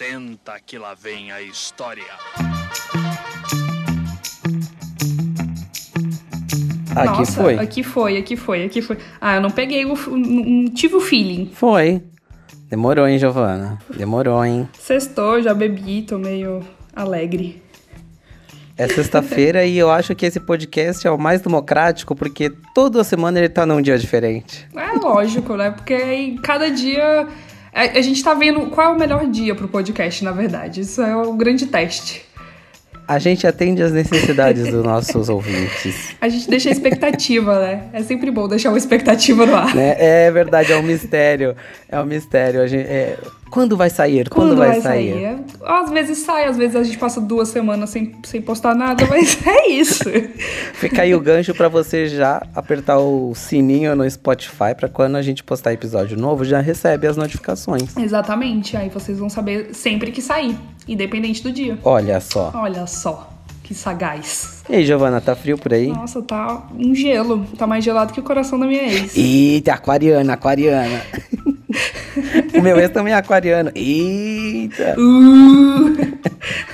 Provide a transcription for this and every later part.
Senta que lá vem a história. Aqui Nossa, foi. Aqui foi, aqui foi, aqui foi. Ah, eu não peguei o. Não tive o feeling. Foi. Demorou, hein, Giovana? Demorou, hein? Sextou, já bebi, tô meio alegre. É sexta-feira e eu acho que esse podcast é o mais democrático porque toda semana ele tá num dia diferente. É lógico, né? Porque aí cada dia. A, a gente tá vendo qual é o melhor dia pro podcast, na verdade. Isso é o grande teste. A gente atende às necessidades dos nossos ouvintes. A gente deixa a expectativa, né? É sempre bom deixar uma expectativa no ar. Né? É verdade, é um mistério. É um mistério. A gente, é, Quando vai sair? Quando, vai, sair? É, Às vezes sai, às vezes a gente passa duas semanas sem, sem postar nada, mas é isso. Fica aí o gancho pra você já apertar o sininho no Spotify pra quando a gente postar episódio novo já recebe as notificações. Exatamente, aí vocês vão saber sempre que sair, independente do dia. Olha só. Olha só, que sagaz. E aí, Giovana, tá frio por aí? Nossa, tá um gelo. Tá mais gelado que o coração da minha ex. Eita, aquariana, aquariana. o meu ex também é aquariano. Eita. Uh,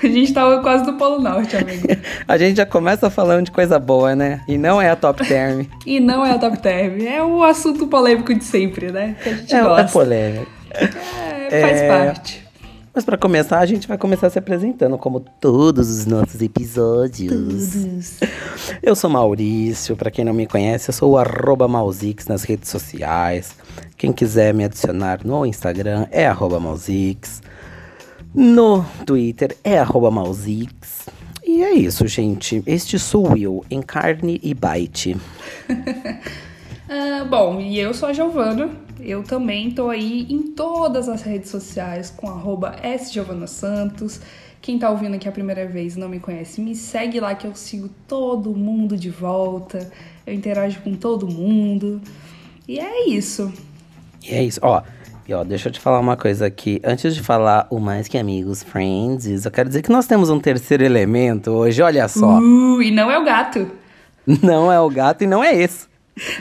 a gente tava quase no Polo Norte, amigo. A gente já começa falando de coisa boa, né? E não é a top term. E não é a top term, é o assunto polêmico de sempre, né? Que a gente É, é gosta. polêmica. É, faz É. parte. Mas pra começar, a gente vai começar se apresentando, como todos os nossos episódios. Eu sou Maurício, pra quem não me conhece, eu sou o arroba nas redes sociais. Quem quiser me adicionar no Instagram é arroba. No Twitter é arroba. E é isso, gente. Este sou eu, em carne e bite. Ah, bom, e eu sou a Giovana. Eu também tô aí em todas as redes sociais com arroba sgiovanasantos. Quem tá ouvindo aqui a primeira vez e não me conhece, me segue lá que eu sigo todo mundo de volta. Eu interajo com todo mundo. E é isso. E é isso. Ó, e ó, deixa eu te falar uma coisa aqui. Antes de falar o mais que amigos, friends, eu quero dizer que nós temos um terceiro elemento hoje. Olha só. Uh, e não é o gato. Não é o gato e não é esse.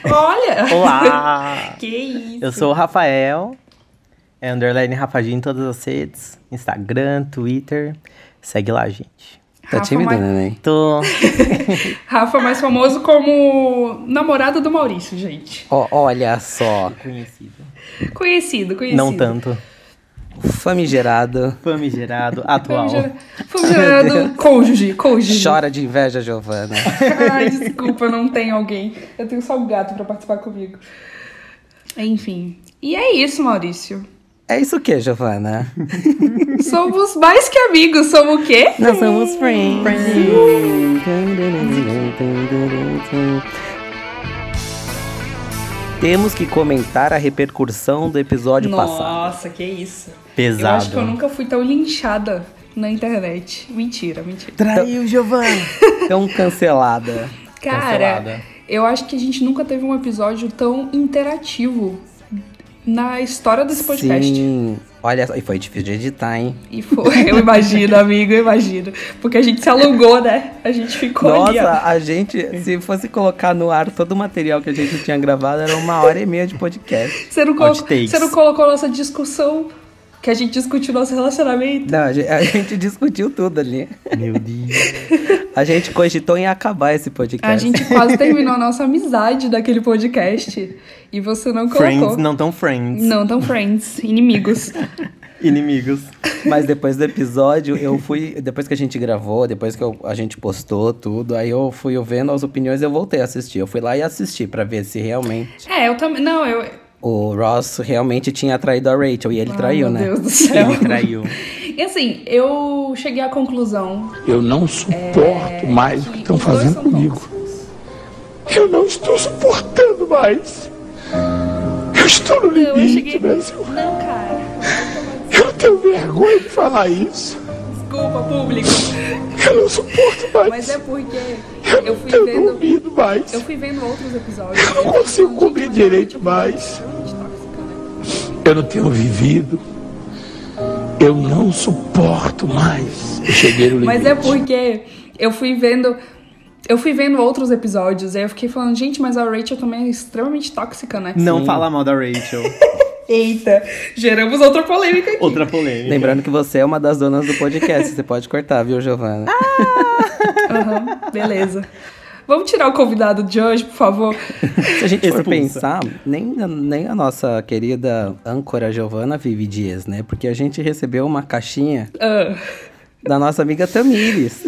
Olha! Olá! que isso? Eu sou o Rafael, é underline Rafadinho em todas as redes, Instagram, Twitter. Segue lá, gente. Tá Rafa tímido, mais- neném? Tô. Rafa, mais famoso como namorado do Maurício, gente. Ó, olha só. Conhecido. Conhecido, conhecido. Não tanto. Famigerado. Famigerado, atual. Famigera- Famigerado cônjuge, cônjuge. Chora de inveja, Giovana. Ai, desculpa, não tem alguém. Eu tenho só o gato pra participar comigo. Enfim. E é isso, Maurício. É isso o que, Giovana? Somos mais que amigos, somos o quê? Nós somos friends. Temos que comentar a repercussão do episódio passado. Nossa, que isso. Pesado. Eu acho que eu nunca fui tão linchada na internet. Mentira, mentira. Traiu, Giovanna! Tão cancelada. Cara, Cancelada. eu acho que a gente nunca teve um episódio tão interativo na história desse podcast. Sim. Olha só, e foi difícil de editar, hein? E foi, eu imagino, amigo, eu imagino. Porque a gente se alongou, né? A gente ficou ali. Nossa, a gente, se fosse colocar no ar todo o material que a gente tinha gravado, era uma hora e meia de podcast. Você não, colocou, Outtakes. você não colocou nossa discussão, que a gente discutiu nosso relacionamento. Não, a gente, a gente discutiu tudo ali. Meu Deus. A gente cogitou em acabar esse podcast. A gente quase terminou a nossa amizade daquele podcast. E você não colocou. Friends, não tão friends. Não tão friends, inimigos. Inimigos. Mas depois do episódio, eu fui. Depois que a gente gravou, depois que eu- a gente postou tudo, aí eu fui vendo as opiniões e eu voltei a assistir. Eu fui lá e assisti pra ver se realmente É, eu também. Não, eu. O Ross realmente tinha traído a Rachel. E ele Ai, traiu, meu né? Deus do céu. Ele traiu. E assim, eu cheguei à conclusão. Eu não suporto mais o que estão fazendo comigo. Eu não estou suportando mais. Eu estou no Não, eu limite, cheguei. Brasil. Não, cara. Eu tenho vergonha de falar isso. Desculpa, público. Eu não suporto mais. Mas é porque Eu eu não fui vendo. mais. Eu fui vendo outros episódios. Eu não consigo comer direito mais. Eu não tenho vivido. Eu não suporto mais. Eu cheguei no limite. Mas é porque eu fui vendo. Eu fui vendo outros episódios, aí eu fiquei falando, gente, mas a Rachel também é extremamente tóxica, né? Não fala mal da Rachel. Eita, geramos outra polêmica aqui. Outra polêmica. Lembrando que você é uma das donas do podcast. Você pode cortar, viu, Giovana? Aham, beleza. Vamos tirar o convidado de hoje, por favor? Se a gente for pensar, nem, nem a nossa querida âncora Giovana vive dias, né? Porque a gente recebeu uma caixinha Ah, da nossa amiga Tamires.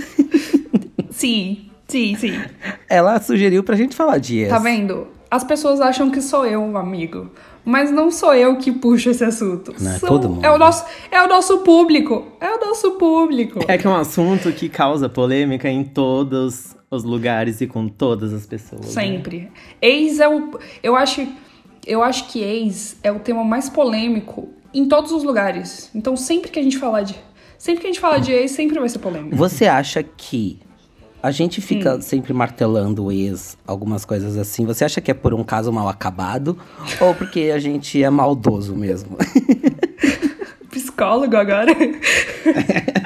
sim, sim, sim. Ela sugeriu pra gente falar dias. Tá vendo? As pessoas acham que sou eu um amigo. Mas não sou eu que puxo esse assunto. Não, é São- todo mundo. É o, nosso, é o nosso público. É o nosso público. É que é um assunto que causa polêmica em todos os lugares e com todas as pessoas. né? Sempre. Ex é o. Eu acho, eu acho que ex é o tema mais polêmico em todos os lugares. Então sempre que a gente falar de. Sempre que a gente falar de ex, sempre vai ser polêmico. Você acha que a gente fica sempre martelando o ex, algumas coisas assim? Você acha que é por um caso mal acabado? ou porque a gente é maldoso mesmo? Psicólogo agora.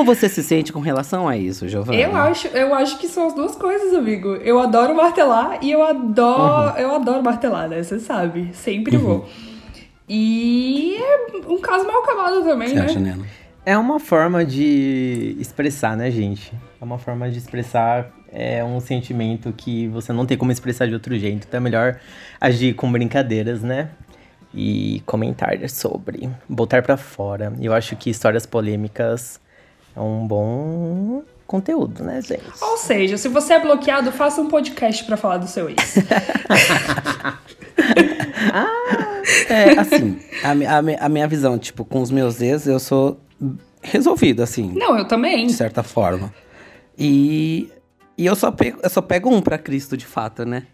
Como você se sente com relação a isso, Giovana? Eu acho, eu acho que são as duas coisas, amigo. Eu adoro martelar e eu adoro, eu adoro martelar, né? Você sabe, sempre vou. E é um caso mal acabado também, Você né? acha? É uma forma de expressar, né, gente? É uma forma de expressar é um sentimento que você não tem como expressar de outro jeito. Então é melhor agir com brincadeiras, né? E comentar sobre, botar pra fora. Eu acho que histórias polêmicas é um bom conteúdo, né, gente? Ou seja, se você é bloqueado, faça um podcast pra falar do seu ex. É, assim, a, a a minha visão, tipo, com os meus ex, eu sou resolvido, assim, Não, eu também. de certa forma. E, e eu, só pego, eu só pego um pra Cristo, de fato, né?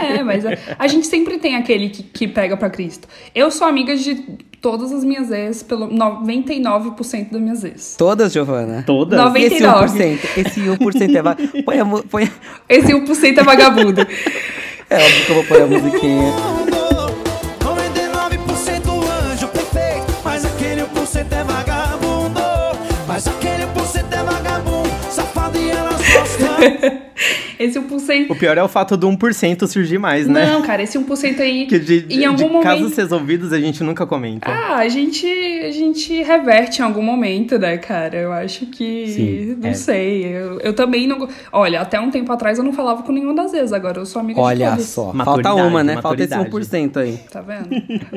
É, mas a, a gente sempre tem aquele que, que pega pra Cristo. Eu sou amiga de todas as minhas ex, pelo 99% das minhas ex. Todas, Giovana. Todas? Nove- E esse 99. 1%, esse 1% é... va- Põe a, mu- põe, Esse 1% é vagabundo. é óbvio que eu vou pôr a musiquinha. 呵呵。Esse 1%. O pior é o fato do 1% surgir mais, né? Não, cara, esse 1% aí. Que de, de, em algum de momento. casos resolvidos a gente nunca comenta. Ah, a gente, a gente reverte em algum momento, né, cara? Eu acho que. Sim, não é. sei. Eu, eu também não. Olha, até um tempo atrás eu não falava com nenhuma das vezes, agora eu sou amiga de Olha todas. só, Maturidade, falta uma, né? Falta esse maturidade. 1% aí. Tá vendo?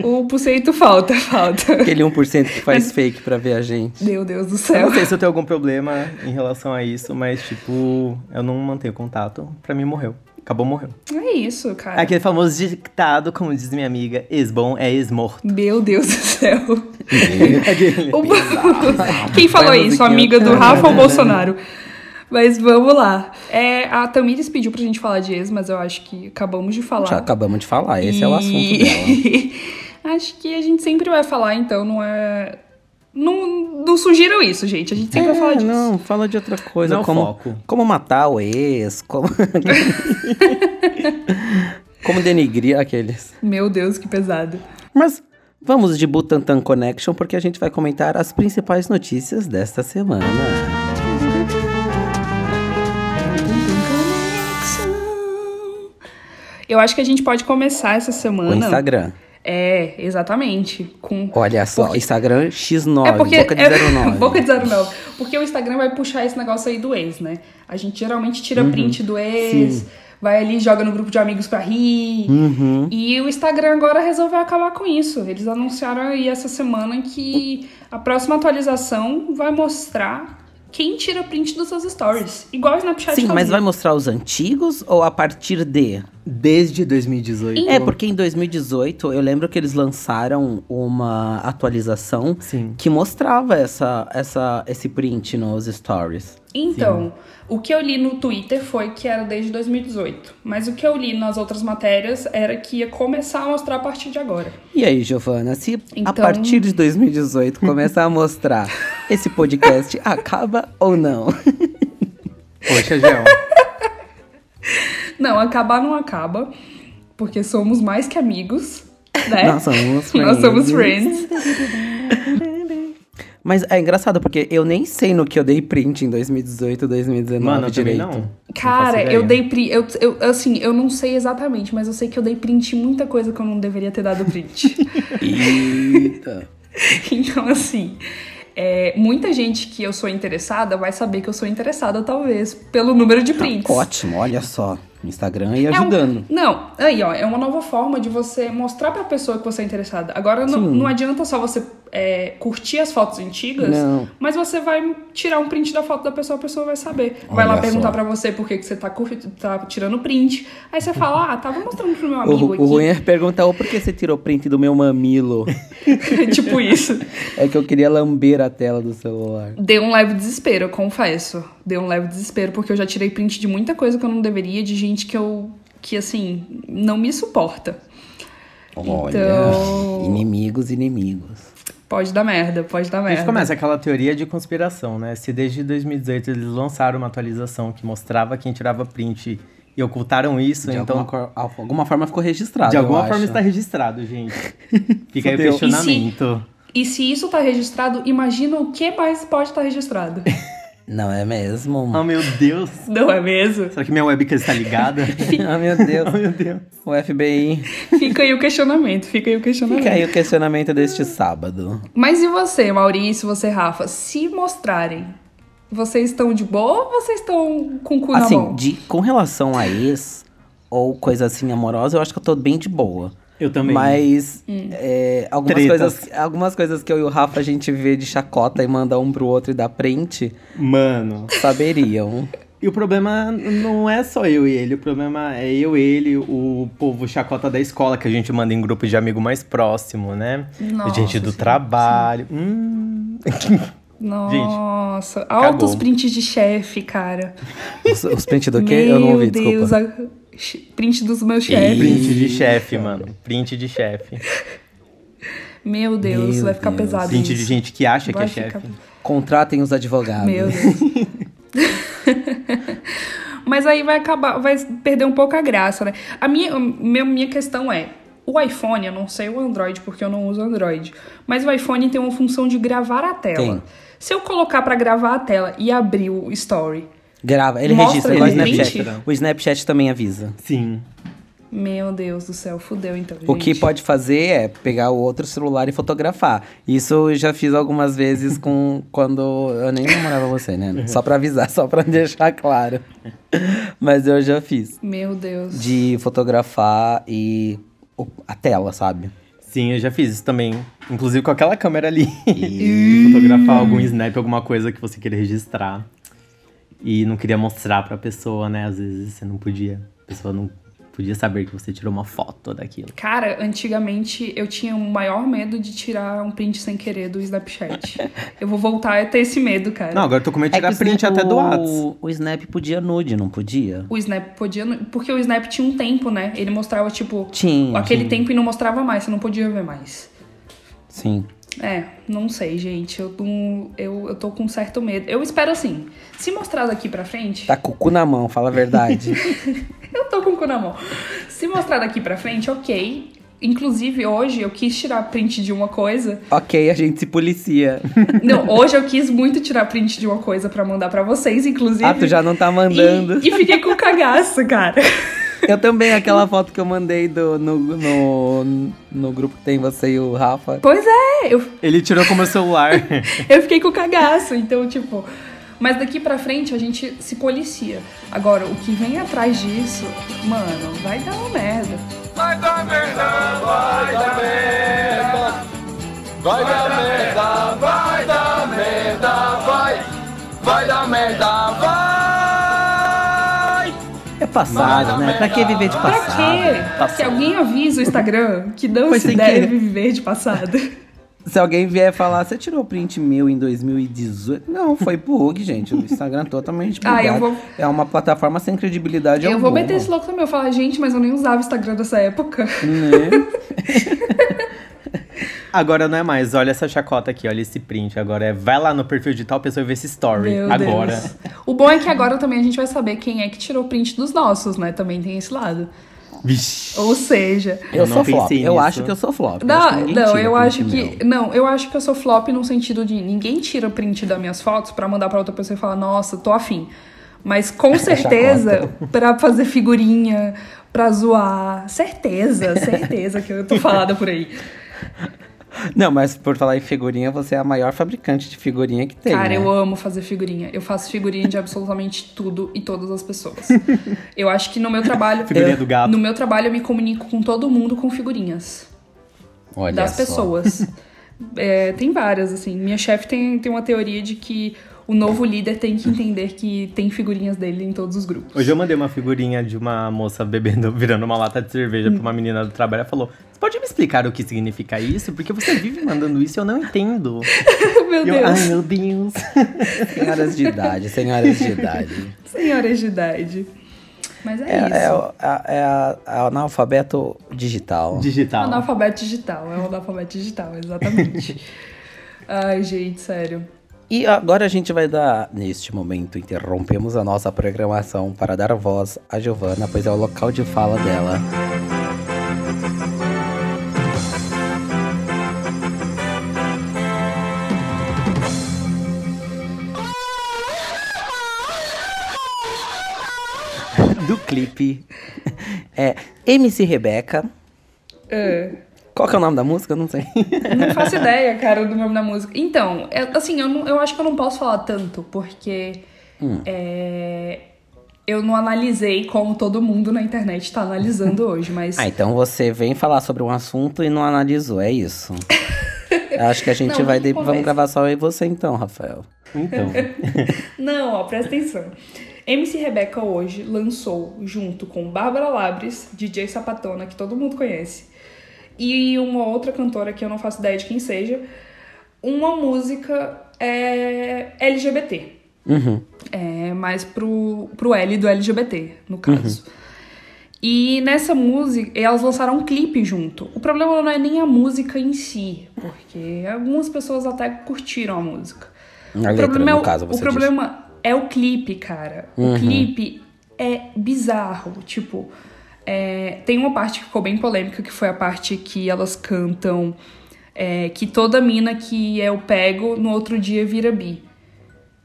O 1% falta, falta. Aquele 1% que faz fake pra ver a gente. Meu Deus do Eu céu. não sei se eu tenho algum problema em relação a isso, mas, tipo, eu não mantenho contato. Pra mim, morreu. Acabou, morreu. É isso, cara. Aquele famoso ditado, como diz minha amiga, ex-bom é ex-morto. Meu Deus do céu. Aquele- O- Quem falou isso? Amiga do Rafa ou Bolsonaro? Mas vamos lá. É, a Tamires pediu pra gente falar de ex, mas eu acho que acabamos de falar. Já acabamos de falar, esse é o assunto E- dela. acho que a gente sempre vai falar, então não é. Não, não sugiram isso, gente. A gente sempre vai falar É, disso. não, fala de outra coisa. Não como, foco. como matar o ex, como... como denigrir aqueles. Meu Deus, que pesado. Mas vamos de Butantan Connection, porque a gente vai comentar as principais notícias desta semana. Eu acho que a gente pode começar essa semana. O Instagram. É, exatamente. Com Olha só, Porque- Instagram X9, É porque. boca de é- 09. boca de 09. Porque o Instagram vai puxar esse negócio aí do ex, né? A gente geralmente tira print do ex, vai ali, joga no grupo de amigos pra rir. Uhum. E o Instagram agora resolveu acabar com isso. Eles anunciaram aí essa semana que a próxima atualização vai mostrar quem tira print dos seus stories. Igual o Snapchat Sim, mas fazia. vai mostrar os antigos ou a partir de? Desde 2018. É, porque em 2018 eu lembro que eles lançaram uma atualização Sim. que mostrava essa, essa, esse print nos stories. Então, o que eu li no Twitter foi que era desde 2018. Mas o que eu li nas outras matérias era que ia começar a mostrar a partir de agora. E aí, Giovana, se a Então- partir de 2018 começar a mostrar esse podcast, acaba ou não? Poxa, Gel. Não, acabar não acaba, porque somos mais que amigos, né? Nós somos Nós somos friends. Mas é engraçado, porque eu nem sei no que eu dei print em 2018, 2019 Mano, eu direito. não. Cara, faço eu dei print. Eu, eu, assim, eu não sei exatamente, mas eu sei que eu dei print em muita coisa que eu não deveria ter dado print. Eita. então, assim. é, muita gente que eu sou interessada vai saber que eu sou interessada, talvez, pelo número de prints. Ótimo, olha só. Instagram aí É um- ajudando. não, aí ó, é uma nova forma de você mostrar pra pessoa que você é interessada. Agora não, não adianta só você é, curtir as fotos antigas, Não. mas você vai tirar um print da foto da pessoa, a pessoa vai saber. Vai lá Olha perguntar pra você por que, que você tá, curti- tá tirando print. Aí você fala, ah, tava mostrando pro meu O, amigo o aqui. ruim é perguntar, "Ô, por que você tirou print do meu mamilo? tipo isso. é que eu queria lamber a tela do celular. Deu um leve desespero, confesso. Deu um leve desespero, porque eu já tirei print de muita coisa que eu não deveria, de gente que eu. que assim, não me suporta. Olha, Então- inimigos, inimigos. Pode dar merda, pode dar A merda. gente começa aquela teoria de conspiração, né? Se desde 2018 eles lançaram uma atualização que mostrava quem tirava print e ocultaram isso, De então alguma, cor- alguma forma ficou registrado. de alguma forma está registrado, gente. Fica aí o questionamento. E se isso tá registrado, imagina o que mais pode estar registrado. Não é mesmo? Oh, meu Deus. Não é mesmo? Será que minha webcam está ligada? ah, meu Deus. oh, meu Deus. O FBI. Fica aí o questionamento, fica aí o questionamento. Fica aí o questionamento deste sábado. Mas e você, Maurício, você, Rafa? Se mostrarem, vocês estão de boa ou vocês estão com o cu na Assim, mão? de, com relação a ex ou coisa assim amorosa, eu acho que eu tô bem de boa. Eu também. Mas é, algumas, Tretas. coisas, algumas coisas que eu e o Rafa a gente vê de chacota e manda um pro outro e dá print, Mano. saberiam. E o problema não é só eu e ele, o problema é eu, ele, o povo chacota da escola que a gente manda em grupo de amigo mais próximo, né? Nossa, gente do sim, trabalho. Hum. Nossa, altos prints de chefe, cara. Os, os print do quê? eu não ouvi, Meu Deus, desculpa. a- print dos meus chefes. Print de chefe, mano. Print de chefe. Meu Deus, Meu vai ficar Deus. pesado Print de isso. gente que acha Vai que é ficar- chefe. Contratem os advogados. Meu Deus. Mas aí vai acabar, vai perder um pouco a graça, né? A minha, a minha, questão é, o iPhone, eu não sei o Android porque eu não uso Android, mas o iPhone tem uma função de gravar a tela. Tem. Se eu colocar pra gravar a tela e abrir o Story, Grava, ele Mostra registra igual o ele Snapchat. print? O Snapchat também avisa. Sim. meu Deus do céu, fudeu então, O que gente. pode fazer é pegar o outro celular e fotografar. Isso eu já fiz algumas vezes com quando eu nem namorava você, né? Só pra avisar, só pra deixar claro. Mas eu já fiz. Meu Deus. De fotografar e a tela, sabe? Sim, eu já fiz isso também. Inclusive com aquela câmera ali. E fotografar algum snap, alguma coisa que você queria registrar. E não queria mostrar pra pessoa, né? Às vezes você não podia. A pessoa não podia saber que você tirou uma foto daquilo. Cara, antigamente eu tinha o maior medo de tirar um print sem querer do Snapchat. eu vou voltar a ter esse medo, cara. Não, agora eu tô com medo de É tirar o print Snap- até do WhatsApp. O Snap podia nude, não podia? O Snap podia. Porque o Snap tinha um tempo, né? Ele mostrava, tipo, Tinha. aquele tempo e não mostrava mais, você não podia ver mais. Sim. É, não sei, gente. Eu, não- eu, eu tô com um certo medo. Eu espero assim. Se mostrar daqui pra frente. Tá com o cu na mão, fala a verdade. Eu tô com o cu na mão. Se mostrar daqui pra frente, ok. Inclusive, hoje eu quis tirar print de uma coisa. ok, a gente se policia. Não, hoje eu quis muito tirar print de uma coisa pra mandar pra vocês, inclusive. Ah, tu já não tá mandando. E, e fiquei com cagaço, cara. Eu também, aquela foto que eu mandei do, no, no, no grupo que tem você e o Rafa. Pois é, eu, Ele tirou com o meu celular. eu fiquei com cagaço. Então, tipo. Mas daqui pra frente a gente se policia. Agora, o que vem atrás disso, mano, vai dar uma merda. É passado, né? Pra que viver de Pra passado? quê? Que alguém avisa o Instagram que não Foi se sem deve querer. viver de passado. Se alguém vier falar, você tirou print meu em 2018? Não, foi bug, gente. O Instagram é totalmente Ah, bugado. eu vou- É uma plataforma sem credibilidade eu vou alguma. meter esse louco também. Eu falo, gente, mas eu nem usava o Instagram nessa época. Né? Agora não é mais, olha essa chacota aqui, olha esse print. Agora é, vai lá no perfil de tal pessoa e vê esse story. Meu agora. Deus. O bom é que agora também a gente vai saber quem é que tirou print dos nossos, né? Também tem esse lado. Vixe. Ou seja, Eu, Eu sou flop. pensei Eu nisso. acho que eu sou flop. Eu Não, acho que ninguém não, eu acho que. meu. Não, eu acho que eu sou flop no sentido de ninguém tira print das minhas fotos pra mandar pra outra pessoa e falar, nossa, tô afim. Mas com certeza, pra fazer figurinha, pra zoar. Certeza, certeza que eu tô falada por aí. Não, mas por falar em figurinha, você é a maior fabricante de figurinha que tem. Cara, né? eu amo fazer figurinha. Eu faço figurinha de absolutamente tudo e todas as pessoas. Eu acho que no meu trabalho. Figurinha do gato. No meu trabalho eu me comunico com todo mundo com figurinhas. Olha das só. pessoas. É, tem várias, assim. Minha chefe tem, tem uma teoria de que o novo líder tem que entender que tem figurinhas dele em todos os grupos. Hoje eu mandei uma figurinha de uma moça bebendo, virando uma lata de cerveja pra uma menina do trabalho. Ela falou: Você pode me explicar o que significa isso? Porque você vive mandando isso e eu não entendo. meu eu, Deus. Ai, meu Deus. Senhoras de idade, senhoras de idade. Senhoras de idade. Mas é, É, isso. é, o- a- é é o analfabeto digital. Digital. Analfabeto digital, é o analfabeto digital, exatamente. Ai, gente, sério. E agora a gente vai dar, neste momento, interrompemos a nossa programação para dar voz a Giovana, pois é o local de fala dela. Do clipe é MC Rebeca. É. Qual que é o nome da música? Eu não sei. Não faço ideia, cara, do nome da música. Então, é- assim, eu, não- eu acho que eu não posso falar tanto, porque é, eu não analisei como todo mundo na internet tá analisando hoje, mas. Ah, então você vem falar sobre um assunto e não analisou, é isso. Acho que a gente Não, vai. vamos de- Vamos gravar só eu e você então, Rafael. Então. Não, ó, presta atenção. MC Rebeca hoje lançou, junto com Bárbara Labres, DJ Sapatona, que todo mundo conhece, e uma outra cantora que eu não faço ideia de quem seja, uma música é, LGBT. Uhum. É, mais pro, pro L do LGBT, no caso. E nessa música, elas lançaram um clipe junto. O problema não é nem a música em si, porque algumas pessoas até curtiram a música. A o letra, problema, é o- caso, o problema é o clipe, cara. O clipe é bizarro. Tipo, é, tem uma parte que ficou bem polêmica, que foi a parte que elas cantam é, que toda mina que eu pego, no outro dia vira bi.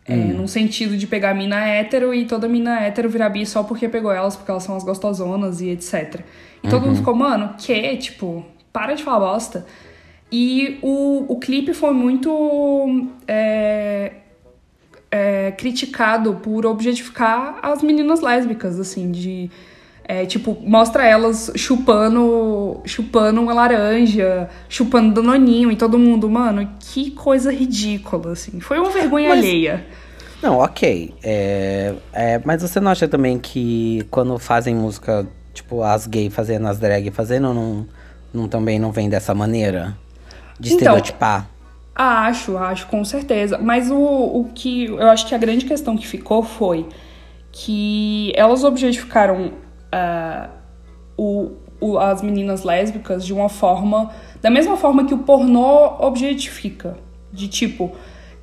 É, Num sentido de pegar mina hétero e toda mina hétero virar bi só porque pegou elas, porque elas são as gostosonas e etc. E todo mundo ficou, mano, que? Tipo, para de falar bosta. E o, o clipe foi muito é, é, criticado por objetificar as meninas lésbicas, assim, de. É, tipo, mostra elas chupando, chupando uma laranja, chupando danoninho e todo mundo, mano, que coisa ridícula, assim. Foi uma vergonha Mas- alheia. Não, ok. É, é, mas você não acha também que quando fazem música, tipo, as gays fazendo, as drag fazendo, não, não também não vem dessa maneira? De Então, estereotipar? Ah, Acho, acho, com certeza. Mas o, o que eu acho que a grande questão que ficou foi que elas objetificaram ah, o, o- as meninas lésbicas de uma forma. Da mesma forma que o pornô objetifica. De tipo,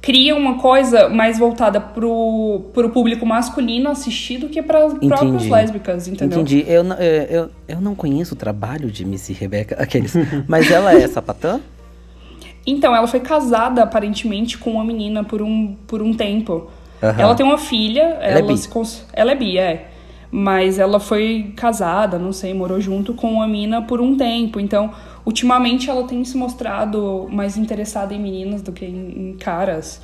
cria uma coisa mais voltada pro, pro público masculino assistir do que para as próprias lésbicas, entendeu? Entendi. Eu, não- eu, eu, não conheço o trabalho de Missy Rebeca, aqueles. mas ela é sapatã? Então, ela foi casada aparentemente com uma menina por um, por um tempo. Aham. Ela tem uma filha, é ela, bi. se cons- ela é bi, é. Mas ela foi casada, não sei, morou junto com uma mina por um tempo. Então, ultimamente ela tem se mostrado mais interessada em meninas do que em, em caras.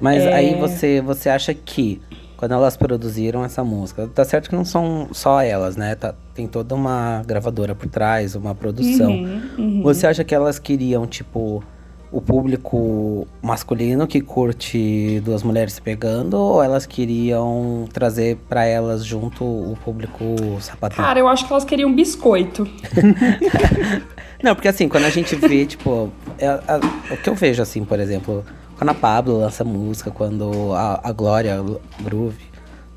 Mas É. aí você, você acha que quando elas produziram essa música, tá certo que não são só elas, né? Tá- tem toda uma gravadora por trás, uma produção. Uhum, Você acha que elas queriam, tipo, o público masculino que curte duas mulheres se pegando, ou elas queriam trazer pra elas junto o público sapatão? Cara, eu acho que elas queriam biscoito. Não, porque assim, quando a gente vê, tipo, é- a- o que eu vejo, assim, por exemplo, quando a Pablo lança música, quando a, a Glória Groove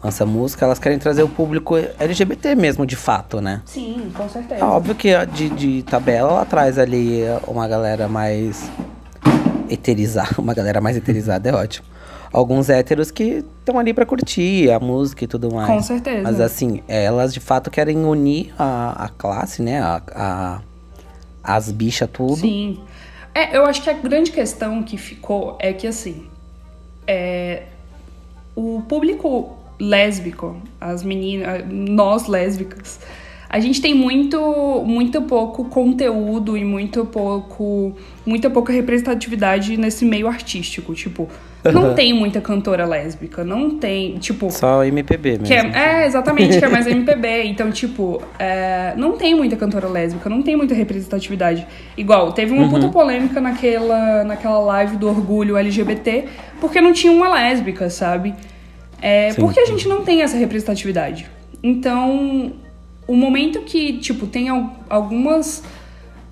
lança música, elas querem trazer o público LGBT mesmo, de fato, né? Sim, com certeza. É óbvio que de, de tabela ela traz ali uma galera mais eterizada, uma galera mais eterizada é ótimo. alguns héteros que estão ali pra curtir a música e tudo mais. Com certeza. Mas assim, elas de fato querem unir a, a classe, né? A, a- as bichas tudo. Sim. É, eu acho que a grande questão que ficou é que, assim, é, o público lésbico, as meninas, nós lésbicas, a gente tem muito, muito pouco conteúdo e muito pouco, muita pouca representatividade nesse meio artístico. Tipo, não tem muita cantora lésbica, não tem, tipo... Só MPB mesmo. Que é, é, exatamente, que é mais MPB. Então, tipo, é, não tem muita cantora lésbica, não tem muita representatividade. Igual, teve uma puta polêmica naquela, naquela live do orgulho LGBT, porque não tinha uma lésbica, sabe? É, Sim. porque a gente não tem essa representatividade. Então, o momento que, tipo, tem al- algumas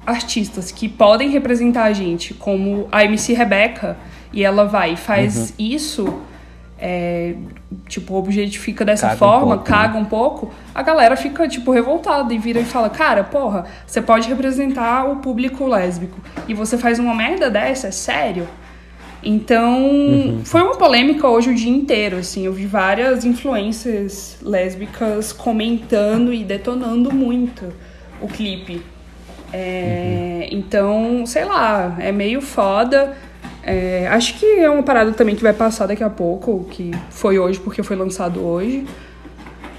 artistas que podem representar a gente, como a MC Rebeca, e ela vai e faz isso, é, tipo, objetifica dessa Caga um forma, pouco, né? caga um pouco, a galera fica, tipo, revoltada e vira e fala, cara, porra, você pode representar o público lésbico e você faz uma merda dessa, é sério? Então, Uhum. foi uma polêmica hoje o dia inteiro, assim, eu vi várias influências lésbicas comentando e detonando muito o clipe. É, Então, sei lá, é meio foda. É, acho que é uma parada também que vai passar daqui a pouco, que foi hoje porque foi lançado hoje.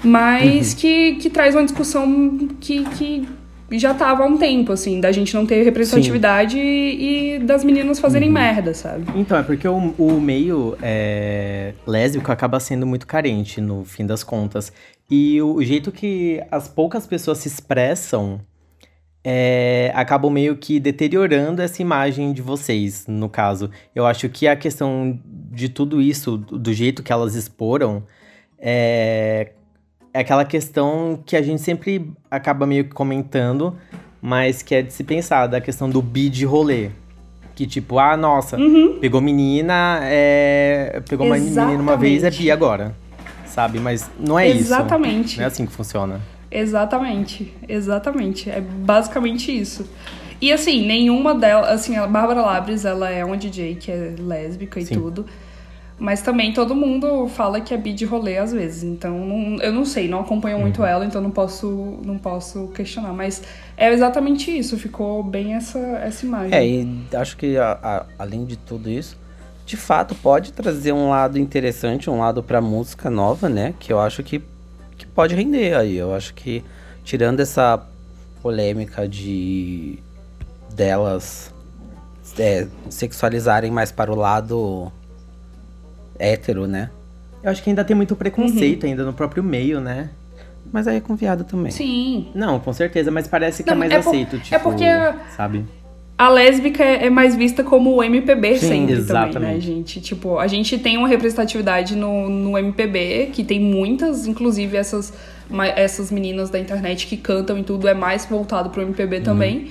Mas que, que traz uma discussão que, que já tava há um tempo, assim, da gente não ter representatividade e, e das meninas fazerem merda, sabe? Então, é porque o, o meio é, lésbico acaba sendo muito carente, no fim das contas. E o, o jeito que as poucas pessoas se expressam é, acabam meio que deteriorando essa imagem de vocês, no caso. Eu acho que a questão de tudo isso, do do jeito que elas exporam, é, é aquela questão que a gente sempre acaba meio que comentando, mas que é de se pensar, da questão do bi de rolê. Que tipo, ah, nossa, pegou menina, é, pegou uma menina uma vez, é bi Exatamente. agora. Sabe? Mas não é isso. Exatamente. Não é assim que funciona. Exatamente, exatamente. É basicamente isso. E assim, nenhuma delas. Assim, a Bárbara Labres, ela é uma DJ que é lésbica e Sim. tudo. Mas também todo mundo fala que é bi de rolê às vezes. Então, não- eu não sei, não acompanho muito ela, então não posso, não posso questionar. Mas é exatamente isso, ficou bem essa, essa imagem. É, e acho que a- a- além de tudo isso, de fato pode trazer um lado interessante, um lado pra música nova, né? Que eu acho que, que pode render aí. Eu acho que tirando essa polêmica de delas é, sexualizarem mais para o lado hétero, né? Eu acho que ainda tem muito preconceito ainda no próprio meio, né? Mas aí é com viado também. Sim. Não, com certeza, mas parece que Não, é mais é por- aceito, é tipo, porque- sabe? A lésbica é é mais vista como o MPB Sim, sempre também, né, exatamente. gente? Tipo, a gente tem uma representatividade no, no MPB, que tem muitas, inclusive essas, essas meninas da internet que cantam e tudo, é mais voltado pro MPB também.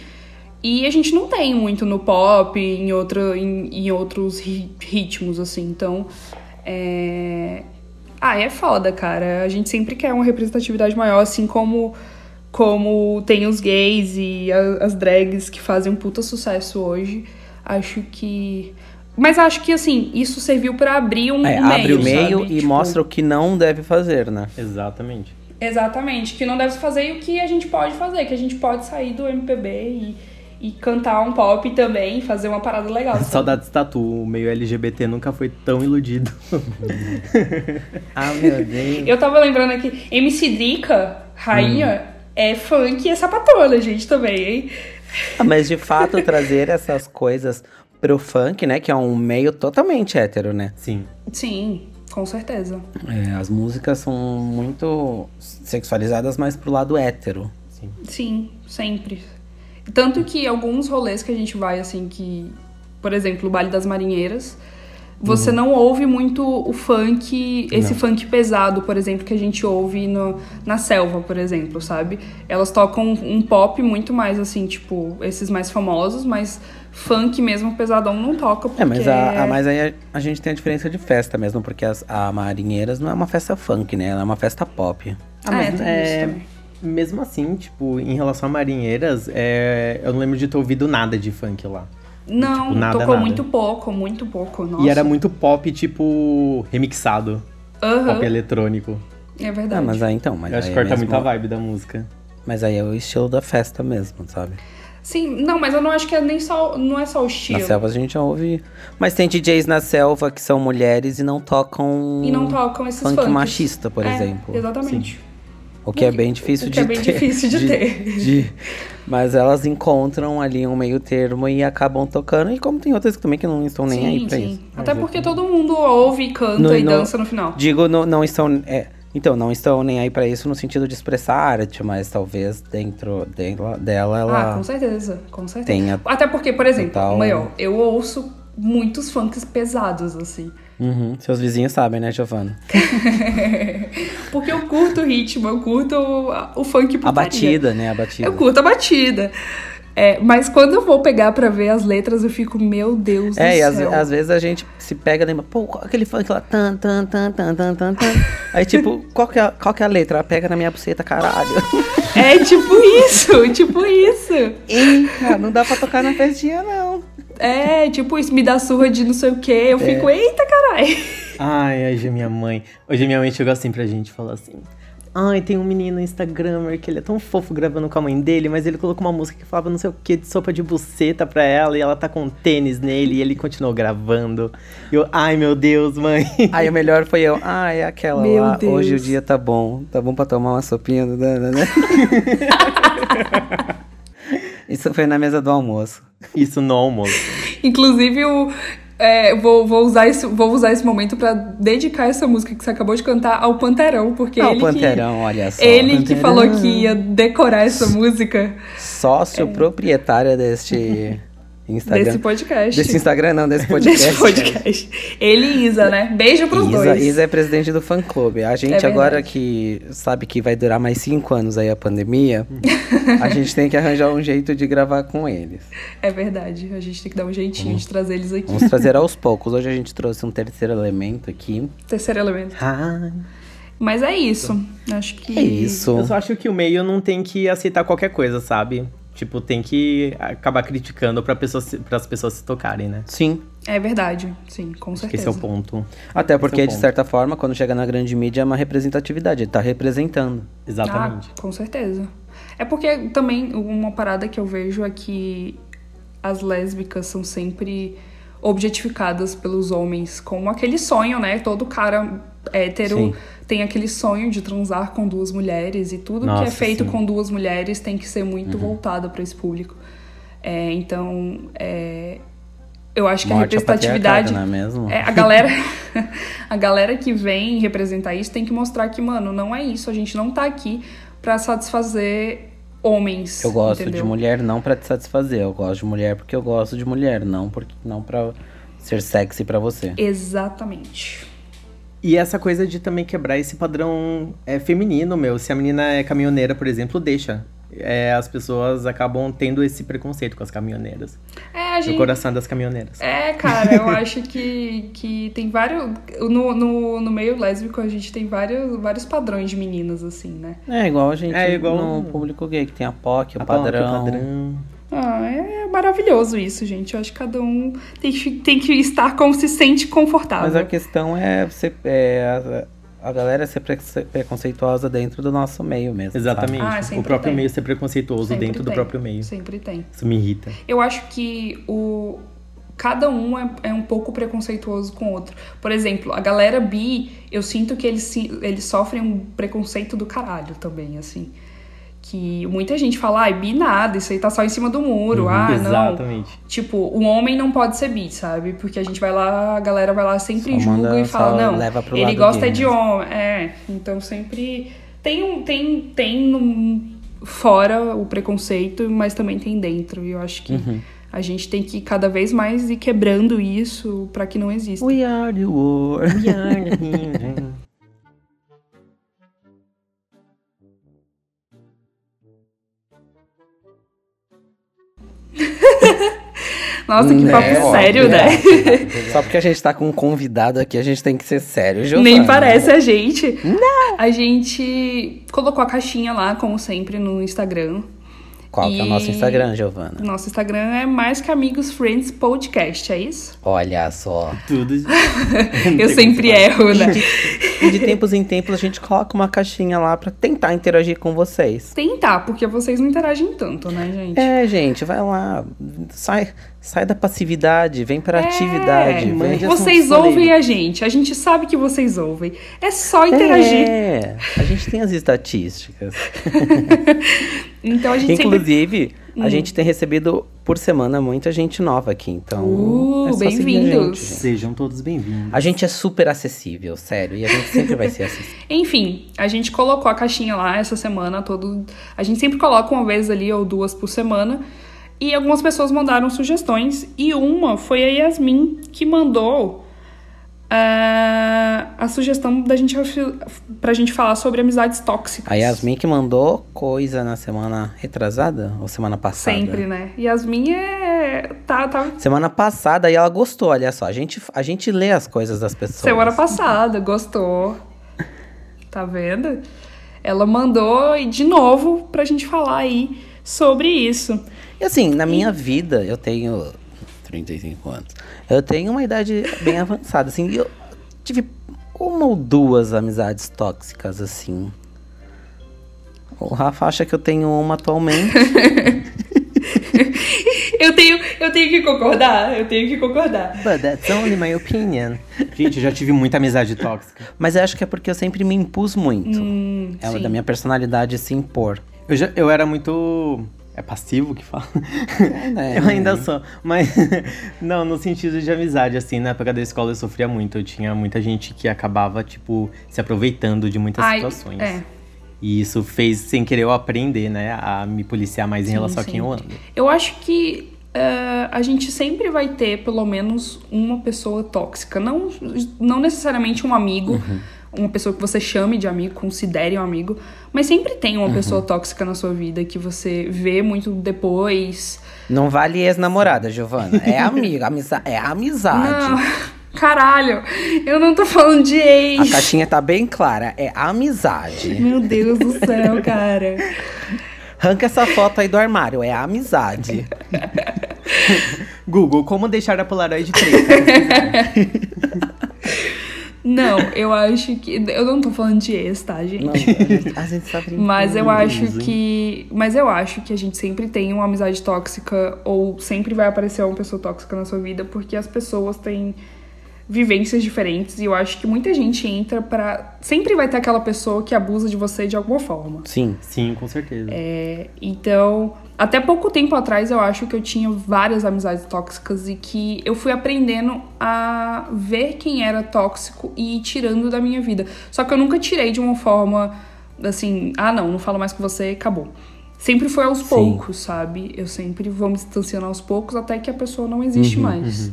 E a gente não tem muito no pop, em, outra, em, em outros ri- ritmos, assim. Então, é... Ah, é foda, cara. A gente sempre quer uma representatividade maior, assim como como tem os gays e a- as drags que fazem um puta sucesso hoje. Acho que. Mas acho que, assim, isso serviu pra abrir um É, meio. abre o meio sabe? e Tipo, mostra o que não deve fazer, né? Exatamente. Exatamente, que não deve se fazer e o que a gente pode fazer, que a gente pode sair do MPB e, e cantar um pop também, fazer uma parada legal. sabe? Saudades tatu, o meio LGBT nunca foi tão iludido. Ah, meu Deus. Eu tava lembrando aqui, MC Drica, rainha, é funk e é sapatona, gente, também, hein? Ah, Mas de fato trazer essas coisas pro funk, né? Que é um meio totalmente hétero, né? Sim. Sim, com certeza. É, as músicas são muito sexualizadas, mas pro lado hétero. Sim, sempre. Tanto que alguns rolês que a gente vai, assim, que. Por exemplo, o Baile das Marinheiras. Você não ouve muito o funk, esse Não. funk pesado, por exemplo, que a gente ouve no, na selva, por exemplo, sabe? Elas tocam um pop muito mais assim, tipo, esses mais famosos, mas funk mesmo pesadão não toca porque É, mas, a, a- mas aí a, a gente tem a diferença de festa mesmo, porque as, a Marinheiras não é uma festa funk, né? Ela é uma festa pop. Ah, mas é, tem é, isso também. Mesmo assim, tipo, em relação a marinheiras, é, eu não lembro de ter ouvido nada de funk lá. Não, Tipo, nada, tocou nada. muito pouco, muito pouco. Nossa. E era muito pop, tipo, remixado. Aham, Pop eletrônico. É Ah, verdade. mas aí então, mas Eu acho aí que é corta mesmo- muito a vibe da música. Mas aí é o estilo da festa mesmo, sabe? Sim, não, mas eu não acho que é nem só. Não é só o estilo. Na selva a gente já ouve. Mas tem DJs na selva que são mulheres e não tocam. E não tocam esses funk funks. machista, por É, exemplo. Exatamente. O que é bem difícil o de que é bem ter. difícil de ter. de- Mas elas encontram ali um meio termo e acabam tocando. E como tem outras também que não estão nem aí sim, pra sim. isso. Até porque todo mundo ouve, canta No- e no- dança no final. Digo, no- não estão. é, então, não estão nem aí pra isso no sentido de expressar arte, mas talvez dentro dela, dela Ah, ela. com certeza, com certeza. tenha Até porque, por exemplo, total- maior, eu ouço muitos funks pesados, assim. Uhum, Seus vizinhos sabem, né, Giovana? Porque eu curto o ritmo, eu curto o, o funk A putaria. batida, né? A batida. Eu curto a batida. É, mas quando eu vou pegar pra ver as letras, eu fico, meu Deus É, do e às, céu. às vezes a gente se pega e lembra, pô, qual- aquele funk lá, tan, tan, tan, tan, tan, tan, tan. Aí, tipo, qual que, é, a- qual que é a letra? Ela Pega na minha buceta, caralho. É tipo isso, tipo isso. Não dá pra tocar na festinha, não. É, tipo isso, me dá surra de não sei o quê. É. Eu fico, eita, caralho. Ai, hoje a minha mãe. Hoje a minha mãe chegou assim pra gente e falou assim. Ai, tem um menino Instagrammer que ele é tão fofo gravando com a mãe dele, mas ele colocou uma música que falava não sei o que de sopa de buceta pra ela e ela tá com um tênis nele e ele continuou gravando. E eu, ai meu Deus, mãe. Aí o melhor foi eu, é aquela Meu lá, Deus. hoje o dia tá bom, tá bom pra tomar uma sopinha do Dana, né? Isso foi na mesa do almoço. Isso no almoço. Inclusive, o, é, vou, vou, usar esse, vou usar esse momento pra dedicar essa música que você acabou de cantar ao Panterão, porque Ah, ele Panterão, olha só. que, ele que Panterão. falou que ia decorar essa música Sócio proprietário deste Instagram. desse podcast. Desse Instagram, não, desse podcast. Desse podcast. Ele e Isa, né? Beijo pros Isa, dois. Isa é presidente do fã clube. A gente verdade. agora que sabe que vai durar mais cinco anos aí a pandemia, a gente tem que arranjar um jeito de gravar com eles. É verdade. A gente tem que dar um jeitinho de trazer eles aqui. Vamos trazer aos poucos. Hoje a gente trouxe um terceiro elemento aqui. Terceiro elemento. Ai. Mas é isso. Acho que. É isso. Eu só acho que o meio não tem que aceitar qualquer coisa, sabe? Tipo, tem que acabar criticando para as pessoas se tocarem, né? Sim. É verdade. Sim, com Acho certeza. esse é o ponto. Até porque, Esse é o de ponto. certa forma, quando chega na grande mídia é uma representatividade. Ele tá representando. Exatamente. Ah, com certeza. É porque também uma parada que eu vejo é que as lésbicas são sempre objetificadas pelos homens como aquele sonho, né? Todo cara hétero Sim. tem aquele sonho de transar com duas mulheres e tudo que Nossa, é feito sim. com duas mulheres tem que ser Uhum. muito voltado para esse público. É, então, é, eu acho que a Morte ao representatividade é mesmo? é, a galera a galera que vem representar isso tem que mostrar que, mano, não é isso. A gente não tá aqui pra satisfazer homens. Eu gosto entendeu? de mulher não pra te satisfazer. Eu gosto de mulher porque eu gosto de mulher, não porque não para ser sexy pra você. Exatamente. E essa coisa de também quebrar esse padrão é, feminino, meu. Se a menina é caminhoneira, por exemplo, deixa. É, as pessoas acabam tendo esse preconceito com as caminhoneiras. É, a No gente. coração das caminhoneiras. É, cara, eu acho que, que tem vários. No, no, no meio lésbico, a gente tem vários, vários padrões de meninas, assim, né? É igual a gente É igual- no público gay, que tem a POC, o A palavra que é padrão. Ah, é maravilhoso isso, gente. Eu acho que cada um tem que, tem que estar como se sente confortável. Mas a questão é, você, é a, a galera ser preconce- preconceituosa dentro do nosso meio mesmo. Exatamente. Ah, o próprio tem. meio ser preconceituoso Sempre dentro do tem, próprio meio. Sempre tem. Isso me irrita. Eu acho que o cada um é, é um pouco preconceituoso com o outro. Por exemplo, a galera bi, eu sinto que eles, eles sofrem um preconceito do caralho também, assim. Que muita gente fala, ai, bi nada, isso aí tá só em cima do muro. Uhum, ah, não. Exatamente. Tipo, o homem não pode ser bi, sabe? Porque a gente vai lá, a galera vai lá, sempre Só julga manda- e fala, não, leva pro ele gosta gay de homem. É, então sempre tem um tem tem num- fora o preconceito, mas também tem dentro. E eu acho que Uhum. a gente tem que cada vez mais ir quebrando isso pra que não exista. We are the world. Nossa, que Né, papo óbvio. sério, né? Só porque a gente tá com um convidado aqui, a gente tem que ser sério, Giovana. Nem parece a gente. Não. A gente colocou a caixinha lá, como sempre, no Instagram. Qual que é o E- nosso Instagram, Giovana? Nosso Instagram é Mais Que Amigos Friends Podcast, é isso? Olha só. Tudo. Eu sempre erro, né? E de tempos em tempos a gente coloca uma caixinha lá pra tentar interagir com vocês. Tentar, porque vocês não interagem tanto, né, gente? É, gente, vai lá. Sai, sai da passividade, vem pra atividade. É, Vem. vocês ouvem a gente, a gente sabe que vocês ouvem. É só interagir. É, a gente tem as estatísticas. Então a gente sempre. Inclusive, a gente tem recebido por semana muita gente nova aqui, então. Uh, é bem-vindos. Sejam todos bem-vindos. A gente é super acessível, sério, e a gente sempre vai ser acessível. Enfim, a gente colocou a caixinha lá essa semana, todo. A gente sempre coloca uma vez ali ou duas por semana. E algumas pessoas mandaram sugestões. E uma foi a Yasmin que mandou ah, a sugestão da gente pra gente falar sobre amizades tóxicas. A Yasmin que mandou coisa na semana retrasada ou semana passada? Sempre, né? Yasmin é. Tá, tá. Semana passada e ela gostou, olha só. A gente, a gente lê as coisas das pessoas. Semana passada, gostou. Tá vendo? Ela mandou e de novo pra gente falar aí sobre isso. E assim, na minha vida, eu tenho 35 anos. Eu tenho uma idade bem avançada, assim. e Eu tive uma ou duas amizades tóxicas, assim. O Rafa acha que eu tenho uma atualmente. Eu tenho, eu tenho que concordar, eu tenho que concordar. But that's only my opinion. Gente, eu já tive muita amizade tóxica. Mas eu acho que é porque eu sempre me impus muito. é sim. da minha personalidade se impor. Eu, já, eu era muito. É passivo que fala? né? Eu ainda sou. Mas, não, no sentido de amizade, assim, na época da escola eu sofria muito. Eu tinha muita gente que acabava, tipo, se aproveitando de muitas Ai, situações. é. E isso fez, sem querer, eu aprender, né, a me policiar mais em Sim, relação sim. a quem eu ando. Eu acho que eh, a gente sempre vai ter pelo menos uma pessoa tóxica. Não, não necessariamente um amigo, uma pessoa que você chame de amigo, considere um amigo, mas sempre tem uma pessoa tóxica na sua vida que você vê muito depois. Não vale ex-namorada, Giovana. É amiga, amiza é amizade. Não, caralho, eu não tô falando de A ex. caixinha tá bem clara, é amizade. Meu Deus do céu, cara. Arranca essa foto aí do armário, é amizade. Google, como deixar a Polaroid preta? Não, eu acho que. Eu não tô falando de ex, tá, gente? Não, a gente, tá brincando. Mas eu acho que. Mas eu acho que a gente sempre tem uma amizade tóxica, ou sempre vai aparecer uma pessoa tóxica na sua vida, porque as pessoas têm vivências diferentes. E eu acho que muita gente entra pra. Sempre vai ter aquela pessoa que abusa de você de alguma forma. Sim. Sim, com certeza. É, então, até pouco tempo atrás eu acho que eu tinha várias amizades tóxicas e que eu fui aprendendo a ver quem era tóxico e ir tirando da minha vida. Só que eu nunca tirei de uma forma assim, ah não, não falo mais com você, acabou. Sempre foi aos poucos, sabe? Eu sempre vou me distanciando aos poucos até que a pessoa não existe mais.